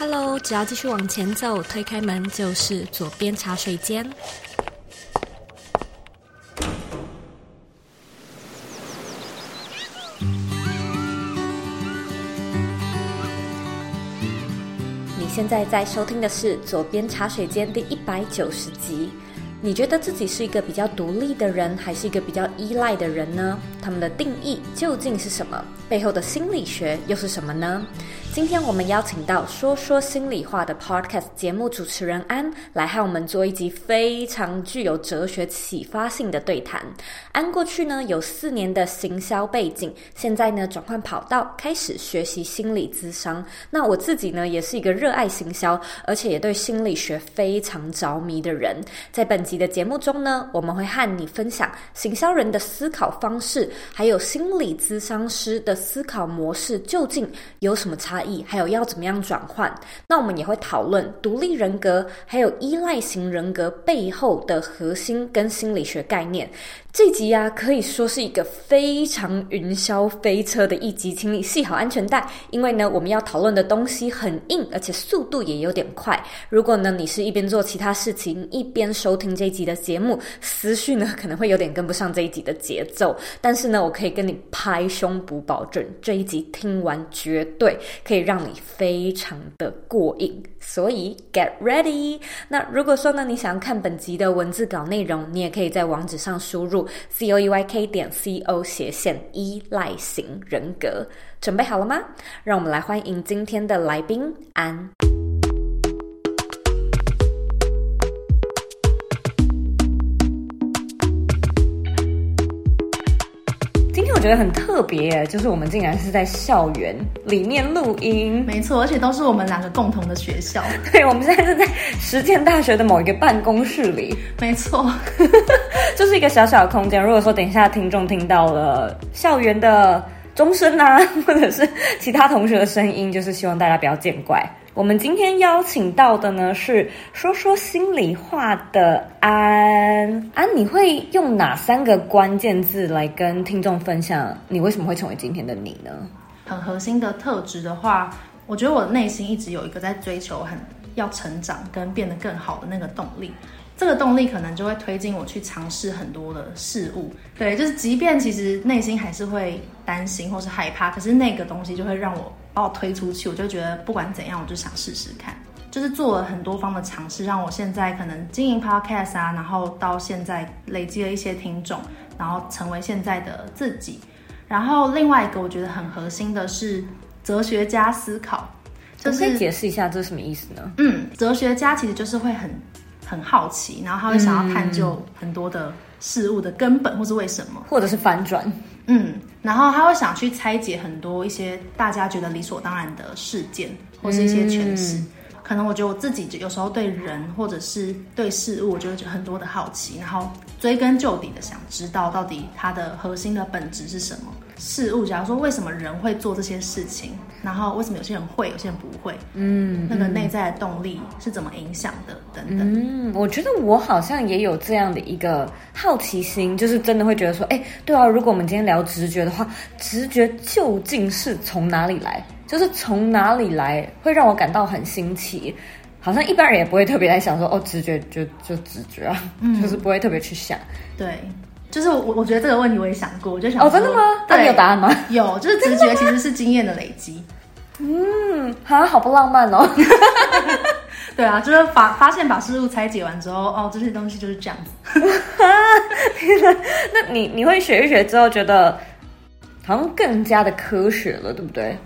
Hello，只要继续往前走，推开门就是左边茶水间。你现在在收听的是左边茶水间第一百九十集。你觉得自己是一个比较独立的人，还是一个比较依赖的人呢？他们的定义究竟是什么？背后的心理学又是什么呢？今天我们邀请到说说心里话的 Podcast 节目主持人安来和我们做一集非常具有哲学启发性的对谈。安过去呢有四年的行销背景，现在呢转换跑道开始学习心理咨商。那我自己呢也是一个热爱行销，而且也对心理学非常着迷的人。在本集的节目中呢，我们会和你分享行销人的思考方式，还有心理咨商师的思考模式究竟有什么差还有要怎么样转换？那我们也会讨论独立人格还有依赖型人格背后的核心跟心理学概念。这集啊，可以说是一个非常云霄飞车的一集，请你系好安全带，因为呢，我们要讨论的东西很硬，而且速度也有点快。如果呢，你是一边做其他事情一边收听这一集的节目，思绪呢可能会有点跟不上这一集的节奏。但是呢，我可以跟你拍胸脯保证，这一集听完绝对可以让你非常的过瘾。所以 get ready。那如果说呢，你想要看本集的文字稿内容，你也可以在网址上输入。C o e y k 点 c o 斜线依赖型人格，准备好了吗？让我们来欢迎今天的来宾安。觉得很特别，就是我们竟然是在校园里面录音，没错，而且都是我们两个共同的学校。对，我们现在是在实践大学的某一个办公室里，没错。就是一个小小的空间。如果说等一下听众听到了校园的钟声啊，或者是其他同学的声音，就是希望大家不要见怪。我们今天邀请到的呢，是说说心里话的安。安，你会用哪三个关键字来跟听众分享你为什么会成为今天的你呢？很核心的特质的话，我觉得我内心一直有一个在追求很要成长跟变得更好的那个动力。这个动力可能就会推进我去尝试很多的事物，对，就是即便其实内心还是会担心或是害怕，可是那个东西就会让我把我推出去，我就觉得不管怎样，我就想试试看，就是做了很多方的尝试，让我现在可能经营 podcast 啊，然后到现在累积了一些听众，然后成为现在的自己。然后另外一个我觉得很核心的是哲学家思考，就是可以解释一下这是什么意思呢？嗯，哲学家其实就是会很。很好奇，然后他会想要探究很多的事物的根本，或是为什么，或者是反转。嗯，然后他会想去拆解很多一些大家觉得理所当然的事件，或是一些诠释。嗯、可能我觉得我自己有时候对人或者是对事物，我就会觉得很多的好奇，然后追根究底的想知道到底它的核心的本质是什么。事物，假如说为什么人会做这些事情，然后为什么有些人会，有些人不会，嗯，那个内在的动力是怎么影响的，等等。嗯，我觉得我好像也有这样的一个好奇心，就是真的会觉得说，哎，对啊，如果我们今天聊直觉的话，直觉究竟是从哪里来？就是从哪里来会让我感到很新奇？好像一般人也不会特别在想说，哦，直觉就就直觉啊，嗯，就是不会特别去想，对。就是我，我觉得这个问题我也想过，我就想说，哦，真的吗？那你有答案吗？有，就是直觉其实是经验的累积。嗯，好，好不浪漫哦。对啊，就是发发现把事物拆解完之后，哦，这些东西就是这样子。那你你会学一学之后，觉得好像更加的科学了，对不对？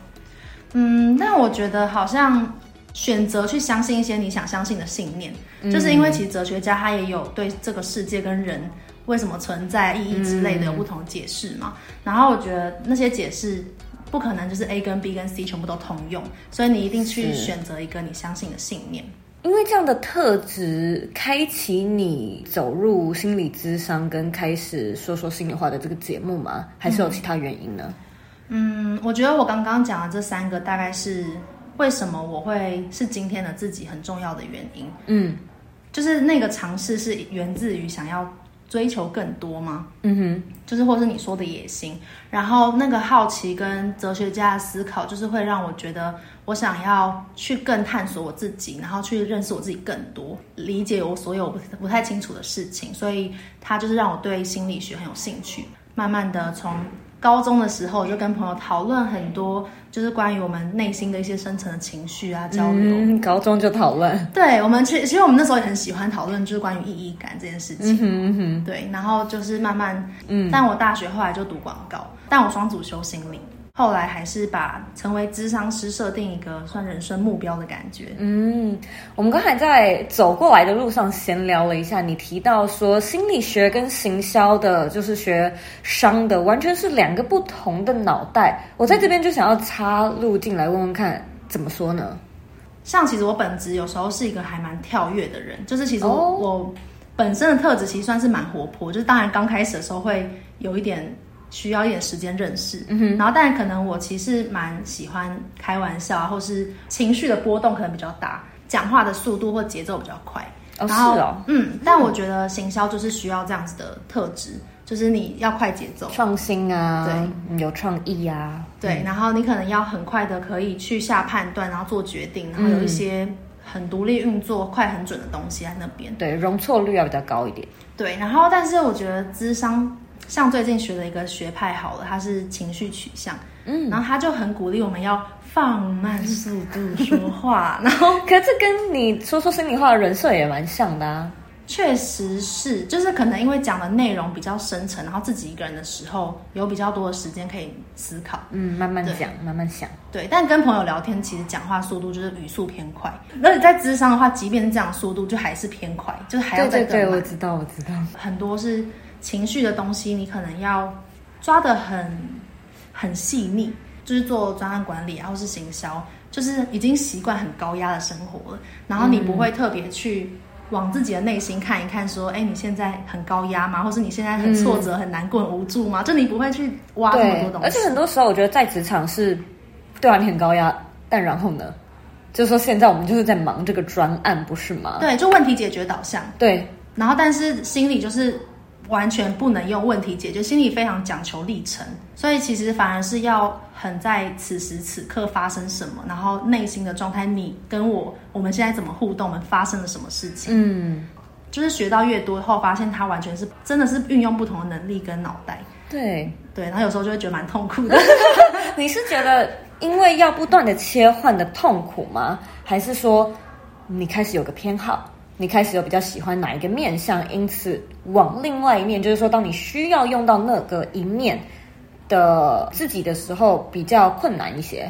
嗯，但我觉得好像选择去相信一些你想相信的信念，嗯、就是因为其实哲学家他也有对这个世界跟人。为什么存在意义之类的有不同解释嘛？嗯、然后我觉得那些解释不可能就是 A 跟 B 跟 C 全部都通用，所以你一定去选择一个你相信的信念。因为这样的特质开启你走入心理咨商跟开始说说心里话的这个节目吗？还是有其他原因呢？嗯，我觉得我刚刚讲的这三个大概是为什么我会是今天的自己很重要的原因。嗯，就是那个尝试是源自于想要。追求更多吗？嗯哼，就是或是你说的野心，然后那个好奇跟哲学家的思考，就是会让我觉得我想要去更探索我自己，然后去认识我自己更多，理解我所有不不太清楚的事情，所以他就是让我对心理学很有兴趣，慢慢的从。高中的时候，我就跟朋友讨论很多，就是关于我们内心的一些深层的情绪啊，交流。嗯，高中就讨论。对，我们其实其实我们那时候也很喜欢讨论，就是关于意义感这件事情。嗯哼嗯哼。对，然后就是慢慢，嗯，但我大学后来就读广告，但我双主修心理。后来还是把成为咨商师设定一个算人生目标的感觉。嗯，我们刚才在走过来的路上闲聊了一下，你提到说心理学跟行销的，就是学商的，完全是两个不同的脑袋。我在这边就想要插入进来问问看，怎么说呢？像其实我本质有时候是一个还蛮跳跃的人，就是其实我、哦、我本身的特质其实算是蛮活泼，就是当然刚开始的时候会有一点。需要一点时间认识，嗯哼，然后但可能我其实蛮喜欢开玩笑啊，或是情绪的波动可能比较大，讲话的速度或节奏比较快。哦，然是哦，嗯，但我觉得行销就是需要这样子的特质，就是你要快节奏、创新啊，对，有创意啊，对，然后你可能要很快的可以去下判断，然后做决定，然后有一些很独立运作、快很准的东西在那边，对，容错率要比较高一点。对，然后但是我觉得智商。像最近学的一个学派好了，它是情绪取向，嗯，然后他就很鼓励我们要放慢速度说话，然后可是这跟你说说心里话的人设也蛮像的啊。确实是，就是可能因为讲的内容比较深沉，然后自己一个人的时候有比较多的时间可以思考，嗯，慢慢讲，慢慢想，对。但跟朋友聊天，其实讲话速度就是语速偏快。那你在智商的话，即便是这样速度，就还是偏快，就是还要再对，对，对，我知道，我知道，很多是。情绪的东西，你可能要抓得很很细腻，就是做专案管理，然后是行销，就是已经习惯很高压的生活了。然后你不会特别去往自己的内心看一看，说，哎、嗯，你现在很高压吗？或是你现在很挫折、嗯、很难过、很无助吗？就你不会去挖那么多东西。而且很多时候，我觉得在职场是，对啊，你很高压，但然后呢，就是说现在我们就是在忙这个专案，不是吗？对，就问题解决导向。对，然后但是心里就是。完全不能用问题解决，心里非常讲求历程，所以其实反而是要很在此时此刻发生什么，然后内心的状态，你跟我我们现在怎么互动，我们发生了什么事情？嗯，就是学到越多后，发现他完全是真的是运用不同的能力跟脑袋。对对，然后有时候就会觉得蛮痛苦的。你是觉得因为要不断的切换的痛苦吗？还是说你开始有个偏好？你开始有比较喜欢哪一个面相，因此往另外一面，就是说，当你需要用到那个一面的自己的时候，比较困难一些。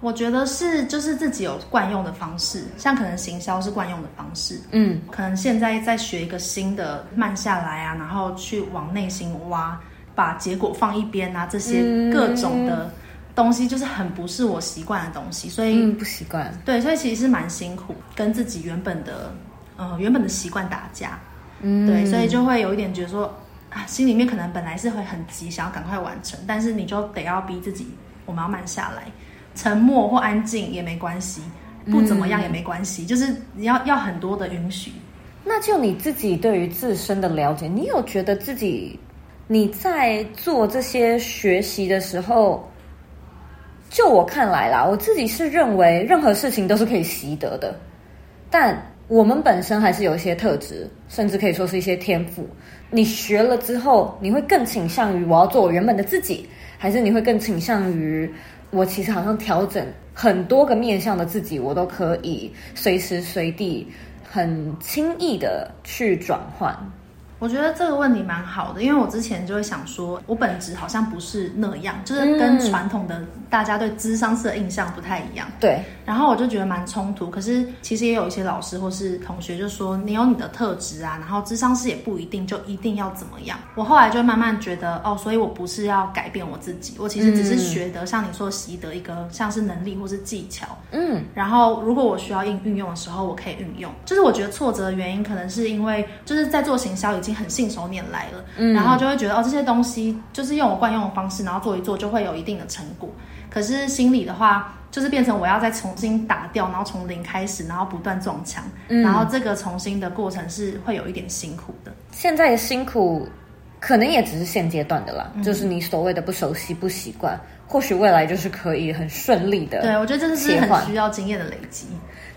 我觉得是，就是自己有惯用的方式，像可能行销是惯用的方式，嗯，可能现在在学一个新的，慢下来啊，然后去往内心挖，把结果放一边啊，这些各种的东西，就是很不是我习惯的东西，所以、嗯、不习惯。对，所以其实是蛮辛苦，跟自己原本的。呃，原本的习惯打架，嗯，对，所以就会有一点觉得说啊，心里面可能本来是会很急，想要赶快完成，但是你就得要逼自己，我们要慢下来，沉默或安静也没关系，不怎么样也没关系，嗯，就是你要要很多的允许。那就你自己对于自身的了解，你有觉得自己你在做这些学习的时候，就我看来啦，我自己是认为任何事情都是可以习得的，但。我们本身还是有一些特质，甚至可以说是一些天赋。你学了之后，你会更倾向于我要做我原本的自己，还是你会更倾向于我其实好像调整很多个面向的自己，我都可以随时随地很轻易的去转换。我觉得这个问题蛮好的，因为我之前就会想说，我本质好像不是那样，就是跟传统的大家对智商师的印象不太一样。对，然后我就觉得蛮冲突。可是其实也有一些老师或是同学就说，你有你的特质啊，然后智商师也不一定就一定要怎么样。我后来就慢慢觉得，哦，所以我不是要改变我自己，我其实只是学得像你说习得一个像是能力或是技巧。嗯，然后如果我需要运运用的时候，我可以运用。就是我觉得挫折的原因，可能是因为就是在做行销已经。很信手拈来了，嗯，然后就会觉得哦，这些东西就是用我惯用的方式，然后做一做就会有一定的成果。可是心理的话，就是变成我要再重新打掉，然后从零开始，然后不断撞墙，嗯、然后这个重新的过程是会有一点辛苦的。现在的辛苦可能也只是现阶段的啦，嗯、就是你所谓的不熟悉、不习惯，或许未来就是可以很顺利的。对，我觉得这是很需要经验的累积。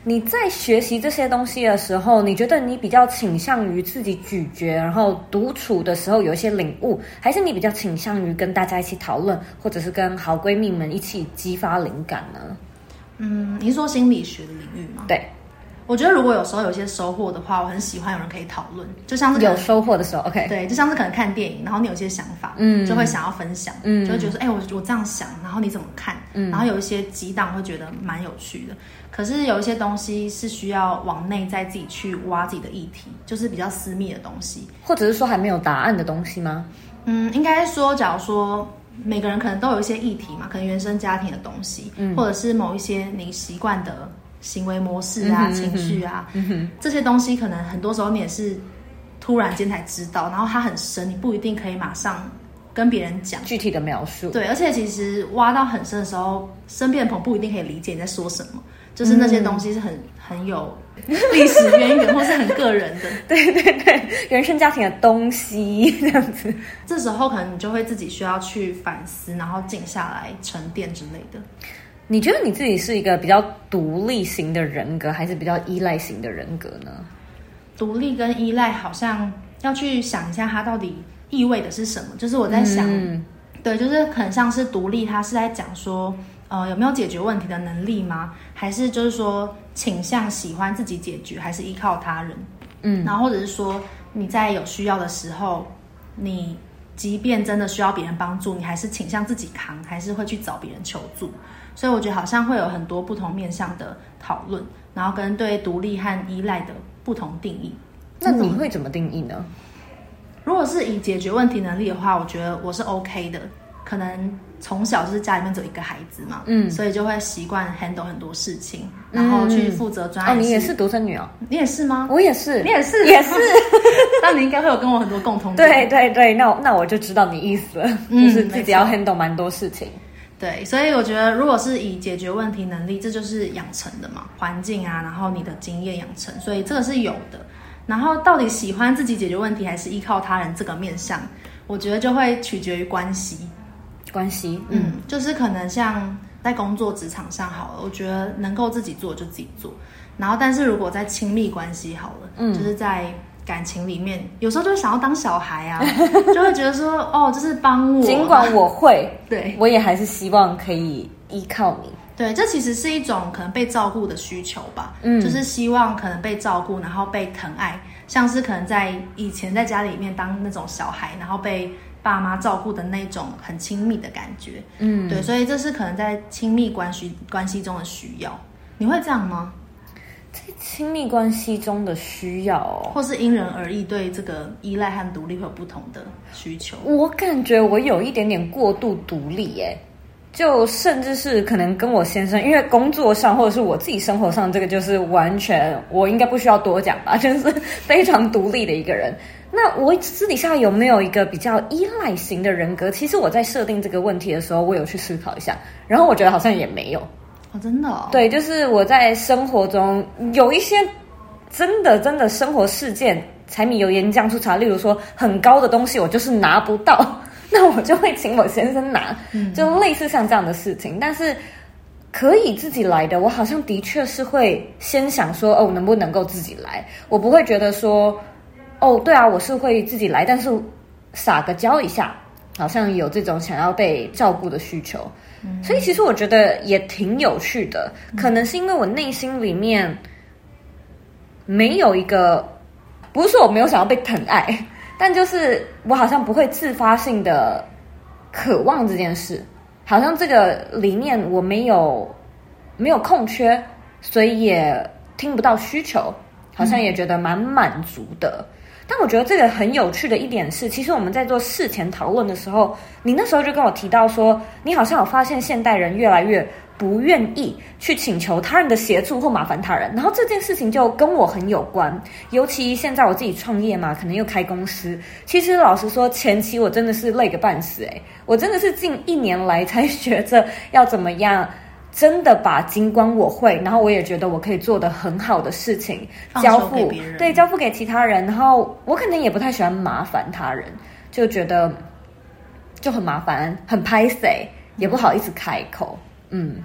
你在学习这些东西的时候，你觉得你比较倾向于自己咀嚼，然后独处的时候有一些领悟，还是你比较倾向于跟大家一起讨论，或者是跟好闺蜜们一起激发灵感呢？嗯，你是说心理学的领域吗？对。我觉得如果有时候有些收获的话，我很喜欢有人可以讨论，就像是有收获的时候，OK，对，就像是可能看电影，然后你有些想法，嗯，就会想要分享，嗯，就会觉得说，哎、欸，我我这样想，然后你怎么看？嗯，然后有一些激荡会觉得蛮有趣的。可是有一些东西是需要往内再自己去挖自己的议题，就是比较私密的东西，或者是说还没有答案的东西吗？嗯，应该说，假如说每个人可能都有一些议题嘛，可能原生家庭的东西，嗯，或者是某一些你习惯的。行为模式啊，情绪啊，嗯，这些东西可能很多时候你也是突然间才知道，然后它很深，你不一定可以马上跟别人讲具体的描述。对，而且其实挖到很深的时候，身边的朋友不一定可以理解你在说什么，就是那些东西是很很有历史渊源，或是很个人的。对对对，原生家庭的东西这样子，这时候可能你就会自己需要去反思，然后静下来沉淀之类的。你觉得你自己是一个比较独立型的人格，还是比较依赖型的人格呢？独立跟依赖好像要去想一下，它到底意味的是什么？就是我在想，嗯、对，就是很像是独立，它是在讲说，呃，有没有解决问题的能力吗？还是就是说倾向喜欢自己解决，还是依靠他人？嗯，然后或者是说你在有需要的时候，你即便真的需要别人帮助，你还是倾向自己扛，还是会去找别人求助？所以我觉得好像会有很多不同面向的讨论，然后跟对独立和依赖的不同定义。那你会怎么定义呢？如果是以解决问题能力的话，我觉得我是 OK 的。可能从小就是家里面只有一个孩子嘛，嗯，所以就会习惯 handle 很多事情，然后去负责专案。哦，你也是独生女哦？你也是吗？我也是，你也是，也是。那你应该会有跟我很多共同点。对对对，那那我就知道你意思了，嗯，就是自己要 handle 蛮多事情。对，所以我觉得，如果是以解决问题能力，这就是养成的嘛，环境啊，然后你的经验养成，所以这个是有的。然后到底喜欢自己解决问题，还是依靠他人这个面向，我觉得就会取决于关系。关系，嗯，嗯，就是可能像在工作职场上好了，我觉得能够自己做就自己做。然后，但是如果在亲密关系好了，嗯，就是在。感情里面，有时候就会想要当小孩啊，就会觉得说，哦，就是帮我。尽管我会，对，我也还是希望可以依靠你。对，这其实是一种可能被照顾的需求吧。嗯，就是希望可能被照顾，然后被疼爱，像是可能在以前在家里面当那种小孩，然后被爸妈照顾的那种很亲密的感觉。嗯，对，所以这是可能在亲密关系关系中的需要。你会这样吗？亲密关系中的需要，哦，或是因人而异，对这个依赖和独立会有不同的需求。我感觉我有一点点过度独立，耶，就甚至是可能跟我先生，因为工作上或者是我自己生活上，这个就是完全我应该不需要多讲吧，就是非常独立的一个人。那我私底下有没有一个比较依赖型的人格？其实我在设定这个问题的时候，我有去思考一下，然后我觉得好像也没有。哦，真的哦？对，就是我在生活中有一些真的真的生活事件，柴米油盐酱醋茶，例如说很高的东西，我就是拿不到，那我就会请我先生拿，嗯，就类似像这样的事情。但是可以自己来的，我好像的确是会先想说，哦，能不能够自己来？我不会觉得说，哦，对啊，我是会自己来，但是撒个娇一下，好像有这种想要被照顾的需求。所以其实我觉得也挺有趣的，可能是因为我内心里面没有一个，不是说我没有想要被疼爱，但就是我好像不会自发性的渴望这件事，好像这个理念我没有没有空缺，所以也听不到需求，好像也觉得蛮满足的。但我觉得这个很有趣的一点是，其实我们在做事前讨论的时候，你那时候就跟我提到说，你好像有发现现代人越来越不愿意去请求他人的协助或麻烦他人，然后这件事情就跟我很有关。尤其现在我自己创业嘛，可能又开公司。其实老实说，前期我真的是累个半死诶，我真的是近一年来才学着要怎么样，真的把尽管我会，然后我也觉得我可以做的很好的事情交付，对，交付给其他人。然后我可能也不太喜欢麻烦他人，就觉得就很麻烦，很拍谁，也不好意思开口。嗯，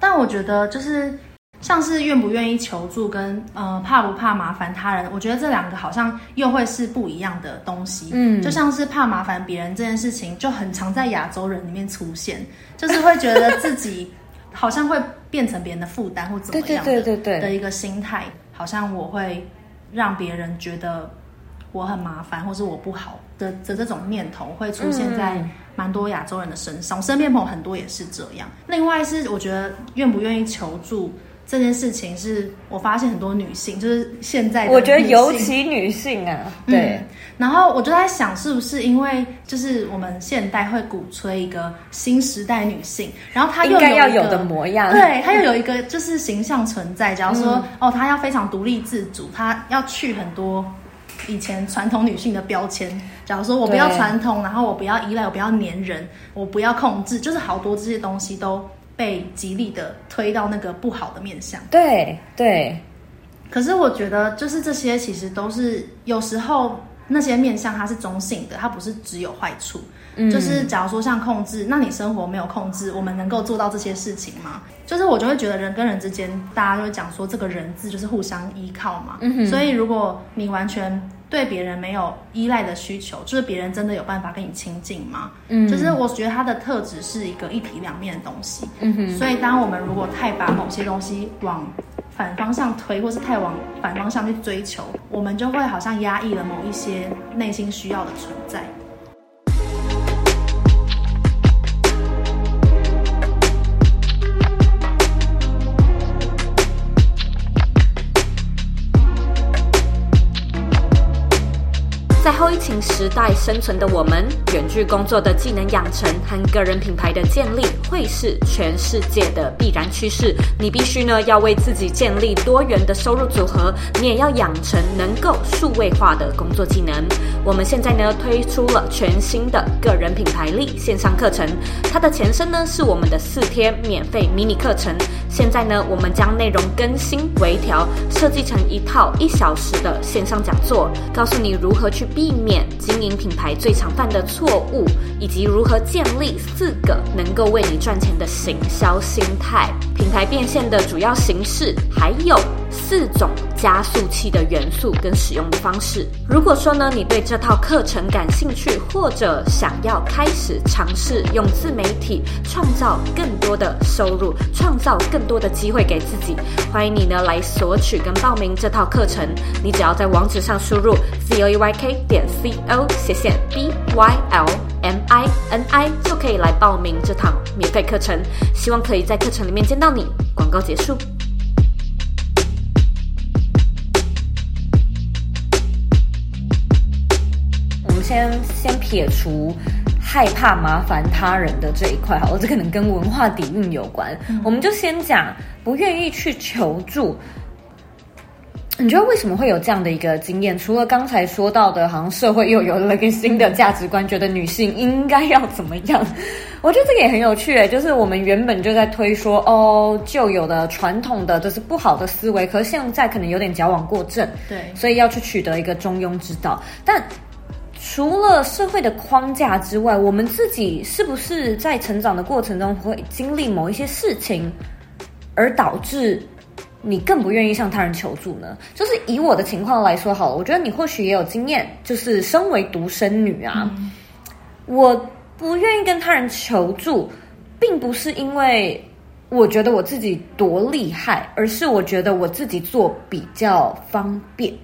但我觉得就是像是愿不愿意求助跟呃怕不怕麻烦他人，我觉得这两个好像又会是不一样的东西。嗯，就像是怕麻烦别人这件事情，就很常在亚洲人里面出现，就是会觉得自己好像会变成别人的负担或怎么样的对对对对的一个心态，好像我会让别人觉得我很麻烦，或是我不好的的这种念头会出现在。蛮多亚洲人的身上，我身边朋友很多也是这样。另外是，我觉得愿不愿意求助这件事情，是我发现很多女性，就是现在的我觉得尤其女性啊，对、嗯。然后我就在想，是不是因为就是我们现代会鼓吹一个新时代女性，然后她又有应该要有的模样，对，她又有一个就是形象存在。假如说、嗯、哦，她要非常独立自主，她要去很多。以前传统女性的标签，假如说我不要传统，然后我不要依赖，我不要粘人，我不要控制，就是好多这些东西都被极力的推到那个不好的面向。对对，可是我觉得，就是这些其实都是有时候那些面向它是中性的，它不是只有坏处。嗯，就是假如说像控制，那你生活没有控制，我们能够做到这些事情吗？就是我就会觉得人跟人之间，大家就会讲说这个人字就是互相依靠嘛。嗯，所以如果你完全对别人没有依赖的需求，就是别人真的有办法跟你亲近吗？嗯，就是我觉得他的特质是一个一体两面的东西。嗯哼，所以当我们如果太把某些东西往反方向推，或是太往反方向去追求，我们就会好像压抑了某一些内心需要的存在。在后疫情时代生存的我们，远距工作的技能养成和个人品牌的建立，会是全世界的必然趋势。你必须呢要为自己建立多元的收入组合，你也要养成能够数位化的工作技能。我们现在呢推出了全新的个人品牌力线上课程，它的前身呢是我们的四天免费迷你课程。现在呢，我们将内容更新微调，设计成一套一小时的线上讲座，告诉你如何去避免经营品牌最常犯的错误，以及如何建立四个能够为你赚钱的行销心态。品牌变现的主要形式，还有四种加速器的元素跟使用的方式。如果说呢，你对这套课程感兴趣，或者想要开始尝试用自媒体创造更多的收入，创造更多的机会给自己，欢迎你呢来索取跟报名这套课程。你只要在网址上输入 z o e y k 点 c o 斜线 b y l m i n i 就可以来报名这堂免费课程。希望可以在课程里面见到你。广告结束。先先撇除害怕麻烦他人的这一块，好了，这可能跟文化底蕴有关。嗯、我们就先讲不愿意去求助。你觉得为什么会有这样的一个经验？除了刚才说到的，好像社会又有了一个新的价值观，觉得女性应该要怎么样？我觉得这个也很有趣诶，就是我们原本就在推说，哦，旧有的传统的就是不好的思维，可是现在可能有点矫枉过正，对，所以要去取得一个中庸之道，但。除了社会的框架之外，我们自己是不是在成长的过程中会经历某一些事情，而导致你更不愿意向他人求助呢？就是以我的情况来说好了，我觉得你或许也有经验，就是身为独生女啊，嗯、我不愿意跟他人求助，并不是因为我觉得我自己多厉害，而是我觉得我自己做比较方便。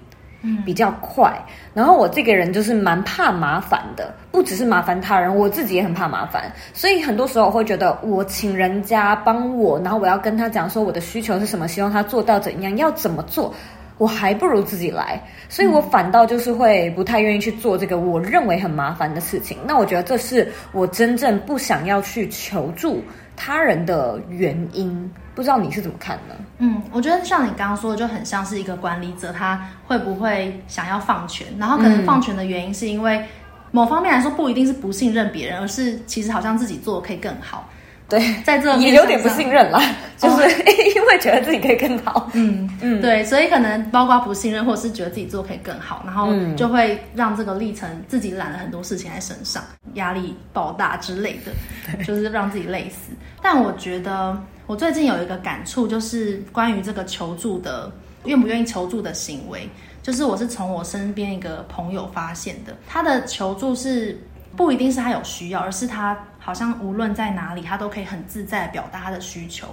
比较快，然后我这个人就是蛮怕麻烦的，不只是麻烦他人，我自己也很怕麻烦，所以很多时候我会觉得我请人家帮我，然后我要跟他讲说我的需求是什么，希望他做到怎样，要怎么做，我还不如自己来，所以我反倒就是会不太愿意去做这个我认为很麻烦的事情。那我觉得这是我真正不想要去求助他人的原因，不知道你是怎么看呢？嗯，我觉得像你刚刚说的，就很像是一个管理者，他会不会想要放权？然后可能放权的原因是因为某方面来说，不一定是不信任别人，而是其实好像自己做的可以更好。对，在这也有点不信任啦，就是、哦、因为觉得自己可以更好。嗯嗯，对，所以可能包括不信任，或者是觉得自己做可以更好，然后就会让这个历程自己揽了很多事情在身上，压力爆大之类的，就是让自己累死。但我觉得我最近有一个感触，就是关于这个求助的愿不愿意求助的行为，就是我是从我身边一个朋友发现的，他的求助是。不一定是他有需要，而是他好像无论在哪里，他都可以很自在表达他的需求。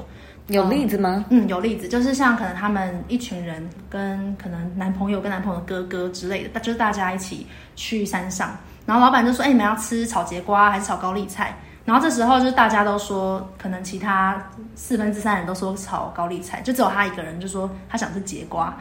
有例子吗？嗯，有例子，就是像可能他们一群人跟可能男朋友跟男朋友的哥哥之类的，就是大家一起去山上，然后老板就说：“哎，你们要吃炒节瓜还是炒高丽菜？”然后这时候就是大家都说，可能其他四分之三人都说炒高丽菜，就只有他一个人就说他想吃节瓜。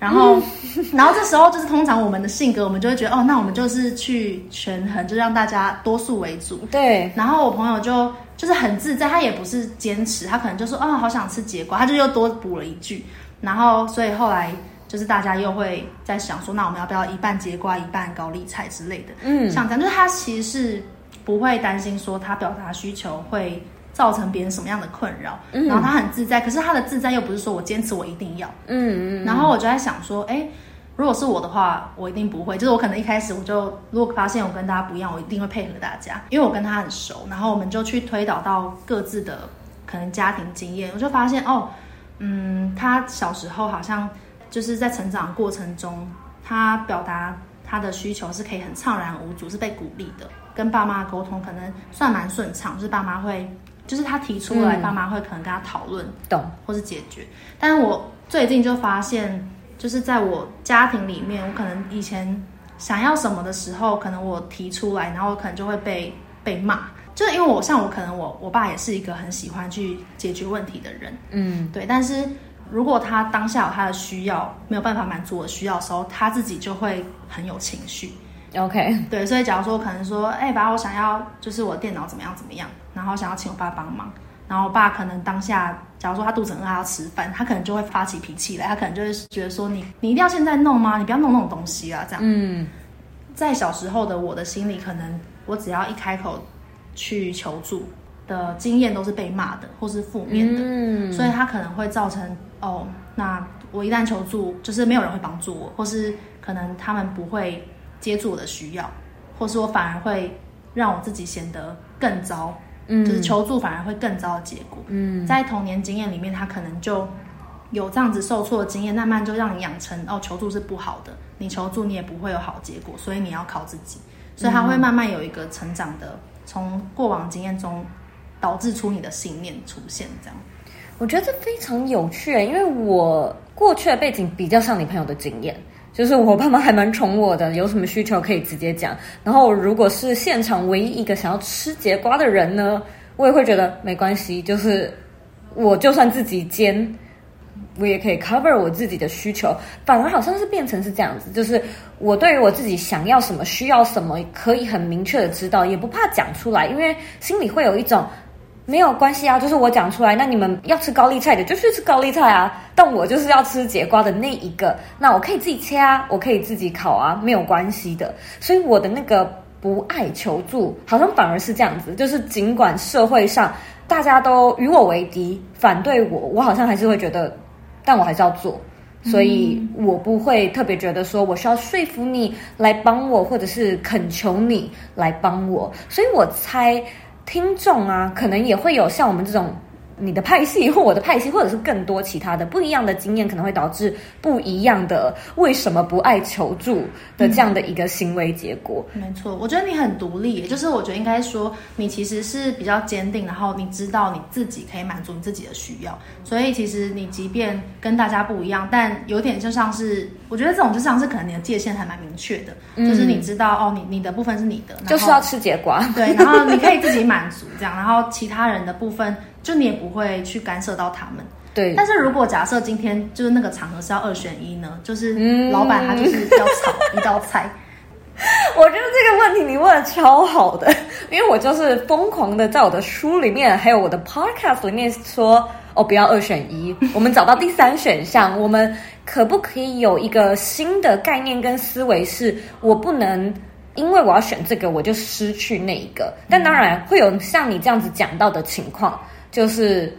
然后，然后这时候就是通常我们的性格，我们就会觉得哦，那我们就是去权衡，就让大家多数为主。对。然后我朋友就就是很自在，他也不是坚持，他可能就说啊、哦，好想吃节瓜，他就又多补了一句。然后，所以后来就是大家又会在想说，那我们要不要一半节瓜，一半高丽菜之类的？嗯，像这样，就是他其实是不会担心说他表达需求会。造成别人什么样的困扰，嗯，然后他很自在，可是他的自在又不是说我坚持我一定要，嗯嗯，然后我就在想说，哎，如果是我的话，我一定不会，就是我可能一开始我就如果发现我跟大家不一样，我一定会配合大家，因为我跟他很熟，然后我们就去推导到各自的可能家庭经验，我就发现哦，嗯，他小时候好像就是在成长过程中，他表达他的需求是可以很畅然无阻，是被鼓励的，跟爸妈沟通可能算蛮顺畅，就是爸妈会。就是他提出来，爸妈会可能跟他讨论，懂、嗯，或是解决。但是我最近就发现，就是在我家庭里面，我可能以前想要什么的时候，可能我提出来，然后我可能就会被被骂。就是因为我像我，可能我我爸也是一个很喜欢去解决问题的人，嗯，对。但是如果他当下有他的需要，没有办法满足我的需要的时候，他自己就会很有情绪。OK，对，所以假如说可能说，哎、欸，爸，我想要就是我电脑怎么样怎么样，然后想要请我爸帮忙，然后我爸可能当下，假如说他肚子饿，他要吃饭，他可能就会发起脾气来，他可能就会觉得说，你你一定要现在弄吗？你不要弄那种东西啊，这样。嗯，在小时候的我的心里，可能我只要一开口去求助的经验都是被骂的，或是负面的，嗯，所以他可能会造成哦，那我一旦求助，就是没有人会帮助我，或是可能他们不会。接住我的需要，或是我反而会让我自己显得更糟，嗯，就是求助反而会更糟的结果。嗯，在童年经验里面，他可能就有这样子受挫的经验，慢慢就让你养成哦，求助是不好的，你求助你也不会有好结果，所以你要靠自己，所以他会慢慢有一个成长的，从过往经验中导致出你的信念出现，这样。我觉得这非常有趣，因为我过去的背景比较像你朋友的经验。就是我爸妈还蛮宠我的，有什么需求可以直接讲。然后如果是现场唯一一个想要吃节瓜的人呢，我也会觉得没关系。就是我就算自己煎，我也可以 cover 我自己的需求。反而好像是变成是这样子，就是我对于我自己想要什么、需要什么，可以很明确的知道，也不怕讲出来，因为心里会有一种。没有关系啊，就是我讲出来，那你们要吃高丽菜的就去吃高丽菜啊，但我就是要吃节瓜的那一个，那我可以自己切啊，我可以自己烤啊，没有关系的。所以我的那个不爱求助，好像反而是这样子，就是尽管社会上大家都与我为敌，反对我，我好像还是会觉得，但我还是要做，所以我不会特别觉得说我需要说服你来帮我，或者是恳求你来帮我，所以我猜。听众啊，可能也会有像我们这种。你的派系或我的派系，或者是更多其他的不一样的经验，可能会导致不一样的为什么不爱求助的这样的一个行为结果。嗯、没错，我觉得你很独立，就是我觉得应该说你其实是比较坚定，然后你知道你自己可以满足你自己的需要，所以其实你即便跟大家不一样，但有点就像是我觉得这种就像是可能你的界限还蛮明确的，嗯、就是你知道哦，你你的部分是你的，就是 要吃结瓜，对，然后你可以自己满足这样，然后其他人的部分。就你也不会去干涉到他们，对。但是如果假设今天就是那个场合是要二选一呢？就是老板他就是要炒一道菜，我觉得这个问题你问的超好的，因为我就是疯狂的在我的书里面，还有我的 podcast 里面说，哦，不要二选一，我们找到第三选项，我们可不可以有一个新的概念跟思维，是我不能因为我要选这个，我就失去那一个。但当然会有像你这样子讲到的情况，就是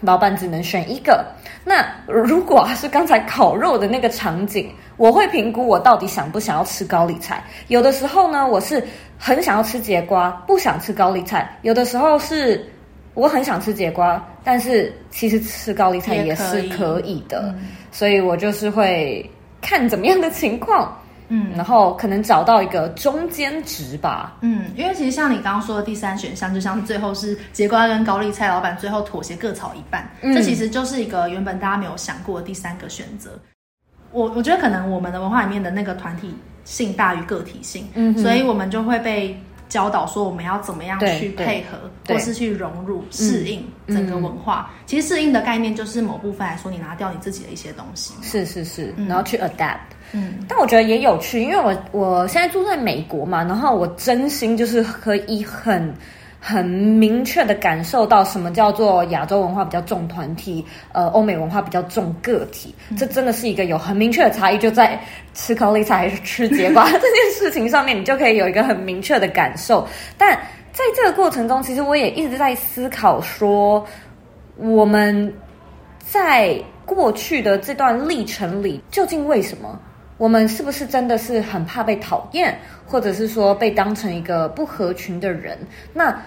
老板只能选一个。那如果是刚才烤肉的那个场景，我会评估我到底想不想要吃高丽菜。有的时候呢，我是很想要吃节瓜，不想吃高丽菜；有的时候是我很想吃节瓜，但是其实吃高丽菜也是可以的。以所以我就是会看怎么样的情况。嗯，然后可能找到一个中间值吧。嗯，因为其实像你刚刚说的第三选项，就像最后是櫛瓜跟高丽菜，老板最后妥协各炒一半，嗯、这其实就是一个原本大家没有想过的第三个选择。我我觉得可能我们的文化里面的那个团体性大于个体性，嗯，所以我们就会被教导说我们要怎么样去配合，或是去融入、适应整个文化。嗯、其实适应的概念就是某部分来说，你拿掉你自己的一些东西，是是是，然后去 adapt。嗯，但我觉得也有趣，因为我我现在住在美国嘛，然后我真心就是可以很很明确的感受到什么叫做亚洲文化比较重团体，呃，欧美文化比较重个体，嗯、这真的是一个有很明确的差异，就在吃高丽菜还是吃结巴 这件事情上面，你就可以有一个很明确的感受。但在这个过程中，其实我也一直在思考说，我们在过去的这段历程里，究竟为什么？我们是不是真的是很怕被讨厌，或者是说被当成一个不合群的人？那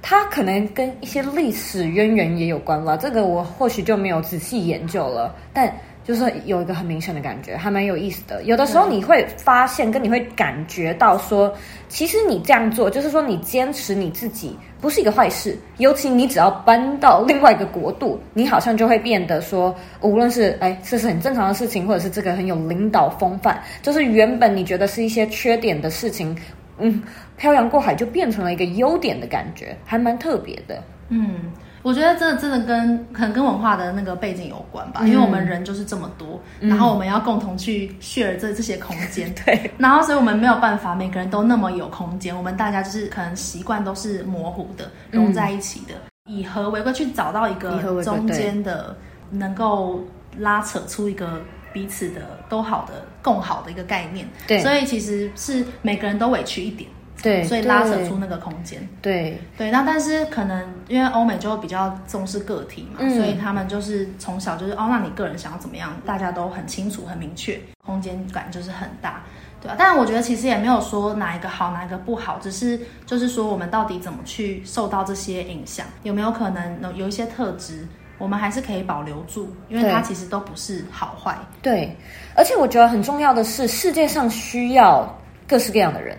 他可能跟一些历史渊源也有关了，这个我或许就没有仔细研究了，但。就是有一个很明显的感觉，还蛮有意思的。有的时候你会发现，跟你会感觉到说，其实你这样做，就是说你坚持你自己，不是一个坏事。尤其你只要搬到另外一个国度，你好像就会变得说，无论是哎，这是很正常的事情，或者是这个很有领导风范，就是原本你觉得是一些缺点的事情，嗯，漂洋过海就变成了一个优点的感觉，还蛮特别的。嗯。我觉得这真的跟可能跟文化的那个背景有关吧，因为我们人就是这么多，嗯、然后我们要共同去 share 这这些空间，对，然后所以我们没有办法每个人都那么有空间，我们大家就是可能习惯都是模糊的，融在一起的，嗯、以和为贵去找到一个中间的，能够拉扯出一个彼此的都好的共好的一个概念，对，所以其实是每个人都委屈一点。对，所以拉扯出那个空间。对对，那但是可能因为欧美就比较重视个体嘛，嗯、所以他们就是从小就是哦，那你个人想要怎么样，大家都很清楚、很明确，空间感就是很大，对啊。但我觉得其实也没有说哪一个好，哪一个不好，只是就是说我们到底怎么去受到这些影响，有没有可能有一些特质，我们还是可以保留住，因为它其实都不是好坏。对，而且我觉得很重要的是，世界上需要各式各样的人。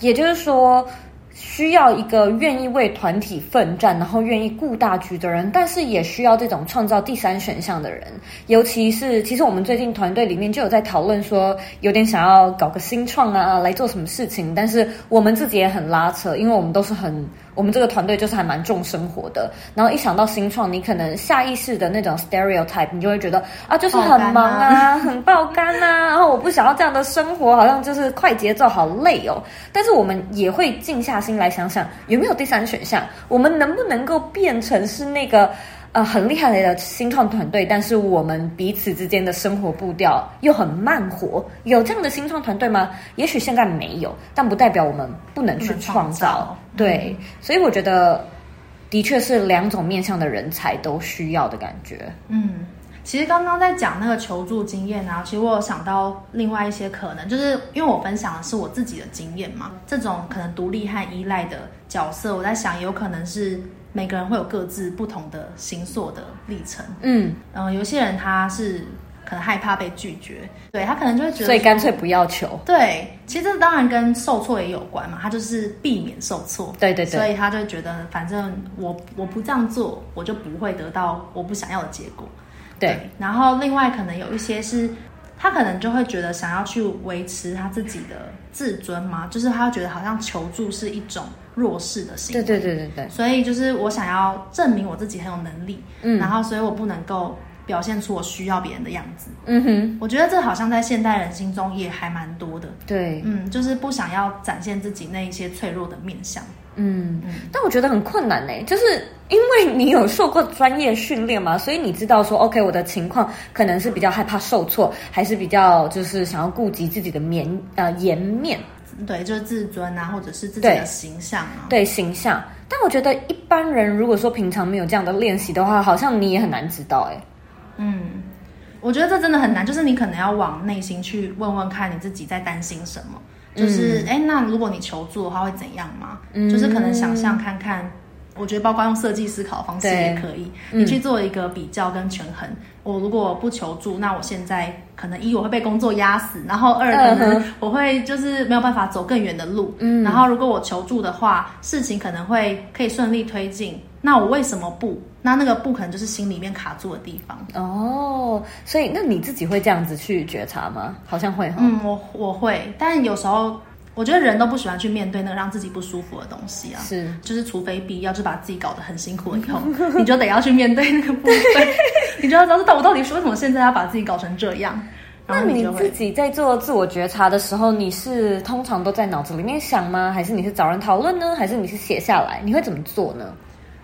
也就是说，需要一个愿意为团体奋战，然后愿意顾大局的人，但是也需要这种创造第三选项的人。尤其是，其实我们最近团队里面就有在讨论说，有点想要搞个新创啊，来做什么事情，但是我们自己也很拉扯，因为我们都是很。我们这个团队就是还蛮重生活的，然后一想到新创，你可能下意识的那种 stereotype，你就会觉得啊，就是很忙啊，啊很爆肝啊，然后我不想要这样的生活，好像就是快节奏，好累哦。但是我们也会静下心来想想，有没有第三选项？我们能不能够变成是那个？呃，很厉害的新创团队，但是我们彼此之间的生活步调又很慢活，有这样的新创团队吗？也许现在没有，但不代表我们不能去创造。对，嗯、所以我觉得的确是两种面向的人才都需要的感觉。嗯，其实刚刚在讲那个求助经验啊，其实我有想到另外一些可能，就是因为我分享的是我自己的经验嘛，这种可能独立和依赖的角色，我在想有可能是。每个人会有各自不同的行塑的历程，嗯，然后有些人他是可能害怕被拒绝，对，他可能就会觉得，所以干脆不要求。对，其实这当然跟受挫也有关嘛，他就是避免受挫，对对对，所以他就觉得反正我我不这样做，我就不会得到我不想要的结果，对，对。然后另外可能有一些是。他可能就会觉得想要去维持他自己的自尊嘛，就是他觉得好像求助是一种弱势的行为。对对对对对。所以就是我想要证明我自己很有能力，嗯，然后所以我不能够表现出我需要别人的样子。嗯哼，我觉得这好像在现代人心中也还蛮多的。对，嗯，就是不想要展现自己那一些脆弱的面相。嗯，但我觉得很困难呢，就是因为你有受过专业训练嘛，所以你知道说，OK，我的情况可能是比较害怕受挫，还是比较就是想要顾及自己的面呃颜面，对，就是自尊啊，或者是自己的形象啊，对，对形象。但我觉得一般人如果说平常没有这样的练习的话，好像你也很难知道哎。嗯，我觉得这真的很难，就是你可能要往内心去问问看你自己在担心什么。就是哎、嗯，那如果你求助的话会怎样吗？嗯、就是可能想象看看，我觉得包括用设计思考的方式也可以，你去做一个比较跟权衡。嗯、我如果不求助，那我现在可能一我会被工作压死，然后二可能我会就是没有办法走更远的路。嗯，然后如果我求助的话，事情可能会可以顺利推进。那我为什么不？那那个不可能就是心里面卡住的地方哦。所以那你自己会这样子去觉察吗？好像会哈。嗯，我我会，但有时候我觉得人都不喜欢去面对那个让自己不舒服的东西啊。是，就是除非必要，就把自己搞得很辛苦了以后，你就得要去面对那个部分。你就要知道，我到底是为什么现在要把自己搞成这样？那你自己在做自我觉察的时候，你是通常都在脑子里面想吗？还是你是找人讨论呢？还是你是写下来？你会怎么做呢？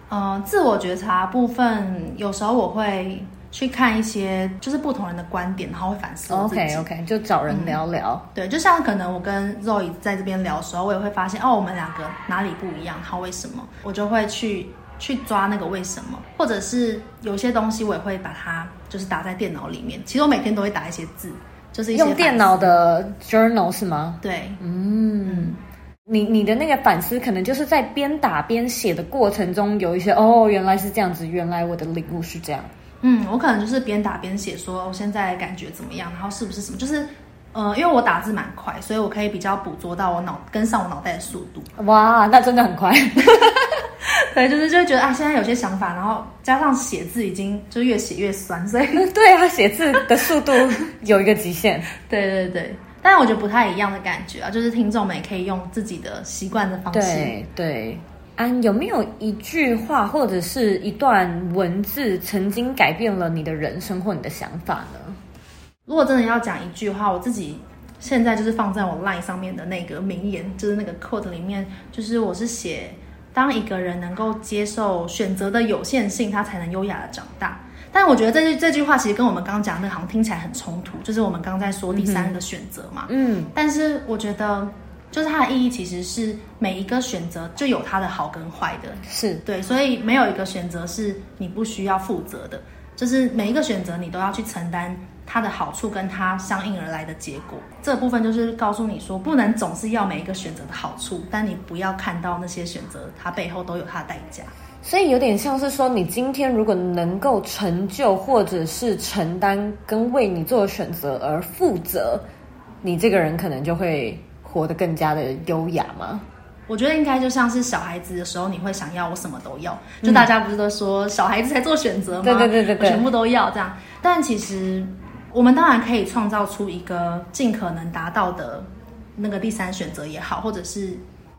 呃，自我觉察部分，有时候我会去看一些就是不同人的观点，然后会反思我自己。OK OK，就找人聊聊。嗯、对，就像可能我跟 Zoe 在这边聊的时候，我也会发现哦，我们两个哪里不一样，他，为什么？我就会去去抓那个为什么，或者是有些东西我也会把它就是打在电脑里面。其实我每天都会打一些字，就是一些用电脑的 journal 是吗？对，嗯。嗯你你的那个反思，可能就是在边打边写的过程中，有一些哦，原来是这样子，原来我的领悟是这样。嗯，我可能就是边打边写，说我现在感觉怎么样，然后是不是什么，就是呃，因为我打字蛮快，所以我可以比较捕捉到我脑跟上我脑袋的速度。哇，那真的很快。对，就是就会觉得啊，现在有些想法，然后加上写字已经就越写越酸，所以 对啊，写字的速度有一个极限。对对对。但我觉得不太一样的感觉啊，就是听众们也可以用自己的习惯的方式。对对，安有没有一句话或者是一段文字曾经改变了你的人生或你的想法呢？如果真的要讲一句话，我自己现在就是放在我 line 上面的那个名言，就是那个 quote 里面，就是我是写，当一个人能够接受选择的有限性，他才能优雅的长大。但我觉得这句这句话其实跟我们刚刚讲的那个好像听起来很冲突，就是我们刚刚在说第三个选择嘛。嗯。但是我觉得，就是它的意义其实是每一个选择就有它的好跟坏的。是对，所以没有一个选择是你不需要负责的，就是每一个选择你都要去承担它的好处跟它相应而来的结果。这部分就是告诉你说，不能总是要每一个选择的好处，但你不要看到那些选择它背后都有它的代价。所以有点像是说，你今天如果能够成就，或者是承担跟为你做的选择而负责，你这个人可能就会活得更加的优雅吗？我觉得应该就像是小孩子的时候，你会想要我什么都要，就大家不是都说小孩子才做选择吗？对对对对对，全部都要这样。但其实我们当然可以创造出一个尽可能达到的那个第三选择也好，或者是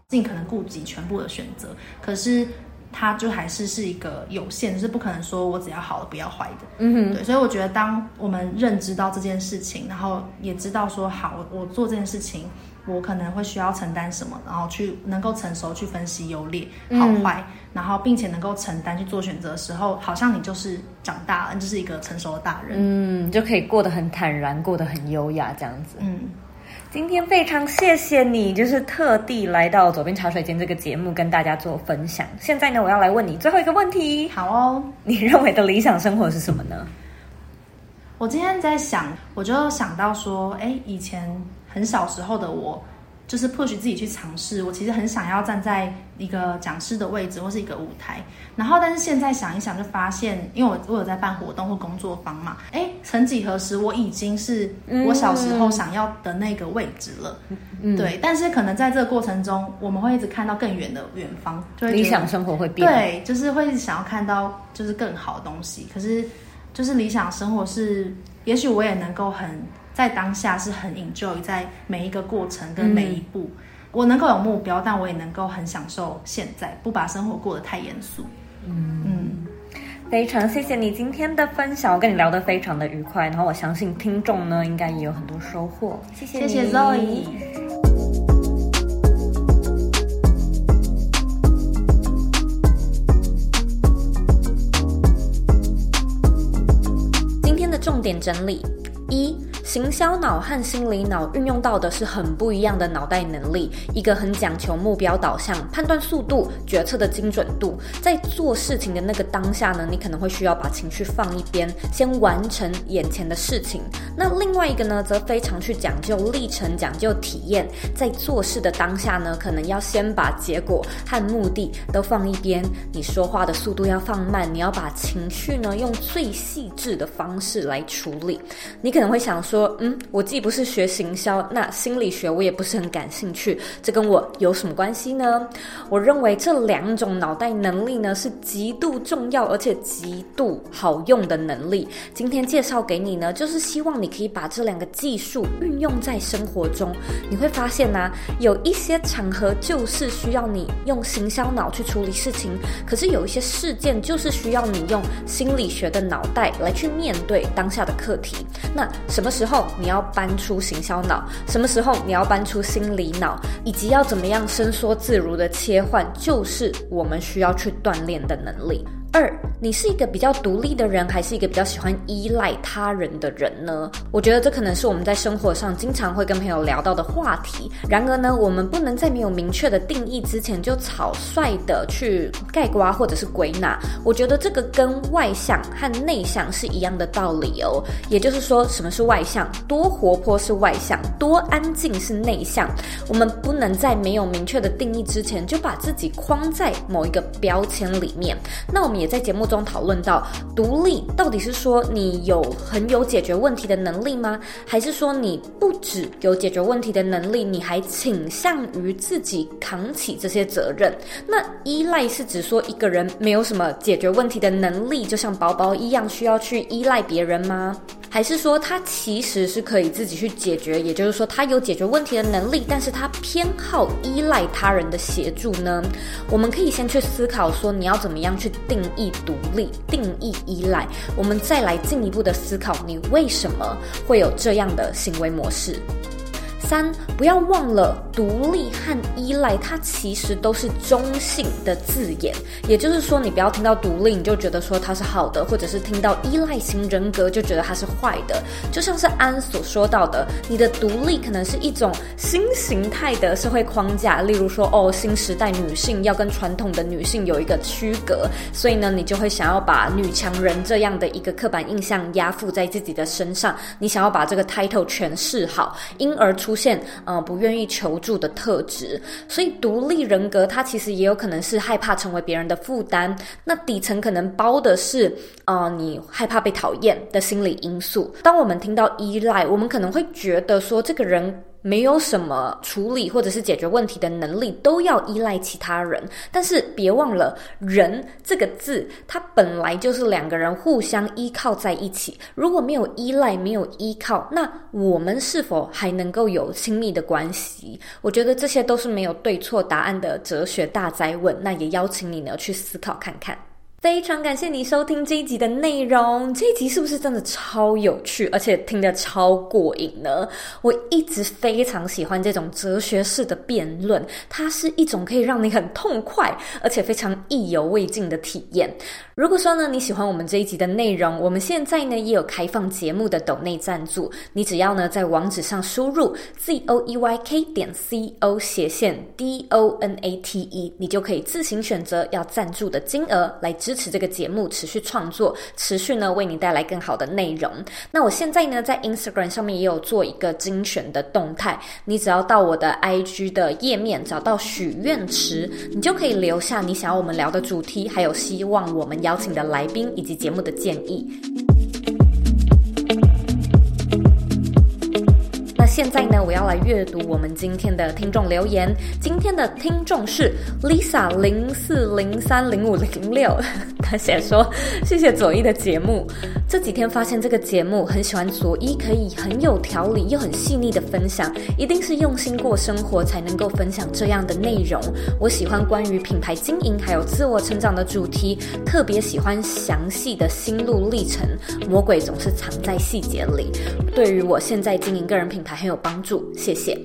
尽可能顾及全部的选择，可是。它就还是是一个有限，就是不可能说我只要好的不要坏的。嗯哼，对，所以我觉得当我们认知到这件事情，然后也知道说好，我做这件事情，我可能会需要承担什么，然后去能够成熟去分析优劣好坏，嗯、然后并且能够承担去做选择的时候，好像你就是长大了，你就是一个成熟的大人，嗯，就可以过得很坦然，过得很优雅这样子，嗯。今天非常谢谢你，就是特地来到左边茶水间这个节目跟大家做分享。现在呢，我要来问你最后一个问题。好哦，你认为的理想生活是什么呢？我今天在想，我就想到说，哎，以前很小时候的我。就是 push 自己去尝试，我其实很想要站在一个讲师的位置或是一个舞台，然后但是现在想一想就发现，因为我我有在办活动或工作坊嘛，哎，曾几何时我已经是我小时候想要的那个位置了，嗯、对，但是可能在这个过程中，我们会一直看到更远的远方，就会理想生活会变，对，就是会想要看到就是更好的东西，可是就是理想生活是，也许我也能够很。在当下是很 enjoy 在每一个过程跟每一步，嗯、我能够有目标，但我也能够很享受现在，不把生活过得太严肃。嗯嗯，非常谢谢你今天的分享，我跟你聊得非常的愉快，然后我相信听众呢应该也有很多收获。谢谢你，谢谢 Zoe。今天的重点整理一。行销脑和心理脑运用到的是很不一样的脑袋能力，一个很讲求目标导向、判断速度、决策的精准度。在做事情的那个当下呢，你可能会需要把情绪放一边，先完成眼前的事情。那另外一个呢，则非常去讲究历程、讲究体验。在做事的当下呢，可能要先把结果和目的都放一边，你说话的速度要放慢，你要把情绪呢用最细致的方式来处理。你可能会想说，说嗯，我既不是学行销，那心理学我也不是很感兴趣，这跟我有什么关系呢？我认为这两种脑袋能力呢是极度重要而且极度好用的能力。今天介绍给你呢，就是希望你可以把这两个技术运用在生活中。你会发现呢、有一些场合就是需要你用行销脑去处理事情，可是有一些事件就是需要你用心理学的脑袋来去面对当下的课题。那什么时候？后你要搬出行销脑，什么时候你要搬出心理脑，以及要怎么样伸缩自如的切换，就是我们需要去锻炼的能力。二，你是一个比较独立的人，还是一个比较喜欢依赖他人的人呢？我觉得这可能是我们在生活上经常会跟朋友聊到的话题。然而呢，我们不能在没有明确的定义之前就草率的去概括或者是归纳。我觉得这个跟外向和内向是一样的道理哦。也就是说，什么是外向？多活泼是外向，多安静是内向。我们不能在没有明确的定义之前就把自己框在某一个标签里面。那我们也。在节目中讨论到独立到底是说你有很有解决问题的能力吗？还是说你不只有解决问题的能力，你还倾向于自己扛起这些责任？那依赖是指说一个人没有什么解决问题的能力，就像宝宝一样需要去依赖别人吗？还是说他其实是可以自己去解决，也就是说他有解决问题的能力，但是他偏好依赖他人的协助呢？我们可以先去思考说你要怎么样去定义独立、定义依赖，我们再来进一步的思考你为什么会有这样的行为模式。三，不要忘了，独立和依赖，它其实都是中性的字眼。也就是说，你不要听到独立你就觉得说它是好的，或者是听到依赖型人格就觉得它是坏的。就像是安所说到的，你的独立可能是一种新形态的社会框架，例如说，哦，新时代女性要跟传统的女性有一个区隔，所以呢，你就会想要把女强人这样的一个刻板印象压附在自己的身上，你想要把这个 title 诠释好，因而出现呃不愿意求助的特质，所以独立人格他其实也有可能是害怕成为别人的负担。那底层可能包的是呃你害怕被讨厌的心理因素。当我们听到依赖，我们可能会觉得说这个人。没有什么处理或者是解决问题的能力，都要依赖其他人。但是别忘了，人这个字，它本来就是两个人互相依靠在一起。如果没有依赖，没有依靠，那我们是否还能够有亲密的关系？我觉得这些都是没有对错答案的哲学大哉问。那也邀请你呢去思考看看。非常感谢你收听这一集的内容，这一集是不是真的超有趣，而且听得超过瘾呢？我一直非常喜欢这种哲学式的辩论，它是一种可以让你很痛快，而且非常意犹未尽的体验。如果说呢，你喜欢我们这一集的内容，我们现在呢也有开放节目的抖内赞助，你只要呢在网址上输入 z o e y k 点 c o 斜线 d o n a t e，你就可以自行选择要赞助的金额来支持这个节目持续创作，持续呢为你带来更好的内容。那我现在呢在 Instagram 上面也有做一个精选的动态，你只要到我的 IG 的页面找到许愿池，你就可以留下你想要我们聊的主题，还有希望我们。邀请的来宾以及节目的建议。现在呢？我要来阅读我们今天的听众留言。今天的听众是 Lisa 零四零三零五零六，他写说：“谢谢左一的节目。这几天发现这个节目，很喜欢左一可以很有条理又很细腻的分享，一定是用心过生活才能够分享这样的内容。我喜欢关于品牌经营还有自我成长的主题，特别喜欢详细的心路历程。魔鬼总是藏在细节里，对于我现在经营个人品牌有帮助。谢谢。”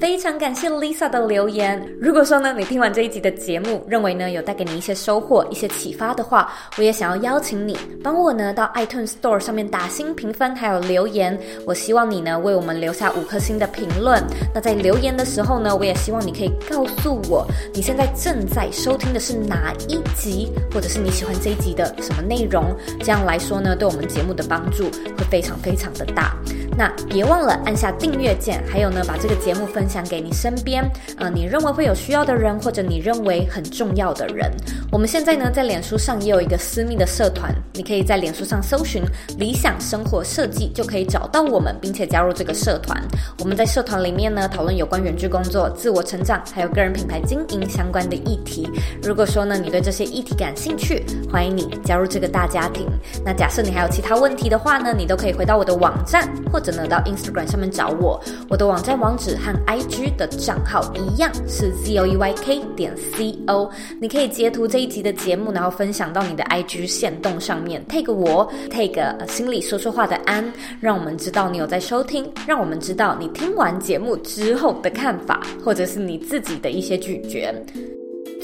非常感谢 Lisa 的留言。如果说呢，你听完这一集的节目，认为呢有带给你一些收获、一些启发的话，我也想要邀请你帮我呢到 iTunes Store 上面打星评分，还有留言。我希望你呢为我们留下五颗星的评论。那在留言的时候呢，我也希望你可以告诉我你现在正在收听的是哪一集，或者是你喜欢这一集的什么内容。这样来说呢，对我们节目的帮助会非常非常的大。那别忘了按下订阅阅键，还有呢把这个节目分。分享给你身边，呃，你认为会有需要的人，或者你认为很重要的人。我们现在呢，在脸书上也有一个私密的社团，你可以在脸书上搜寻“理想生活设计”，就可以找到我们，并且加入这个社团。我们在社团里面呢，讨论有关远距工作、自我成长，还有个人品牌经营相关的议题。如果说呢，你对这些议题感兴趣，欢迎你加入这个大家庭。那假设你还有其他问题的话呢，你都可以回到我的网站，或者呢到 Instagram 上面找我。我的网站网址和 IG 的账号一样是 zoeyk 点 co，你可以截图这一集的节目，然后分享到你的 IG 线动上面，take 我，take 心里说说话的安，让我们知道你有在收听，让我们知道你听完节目之后的看法，或者是你自己的一些咀嚼。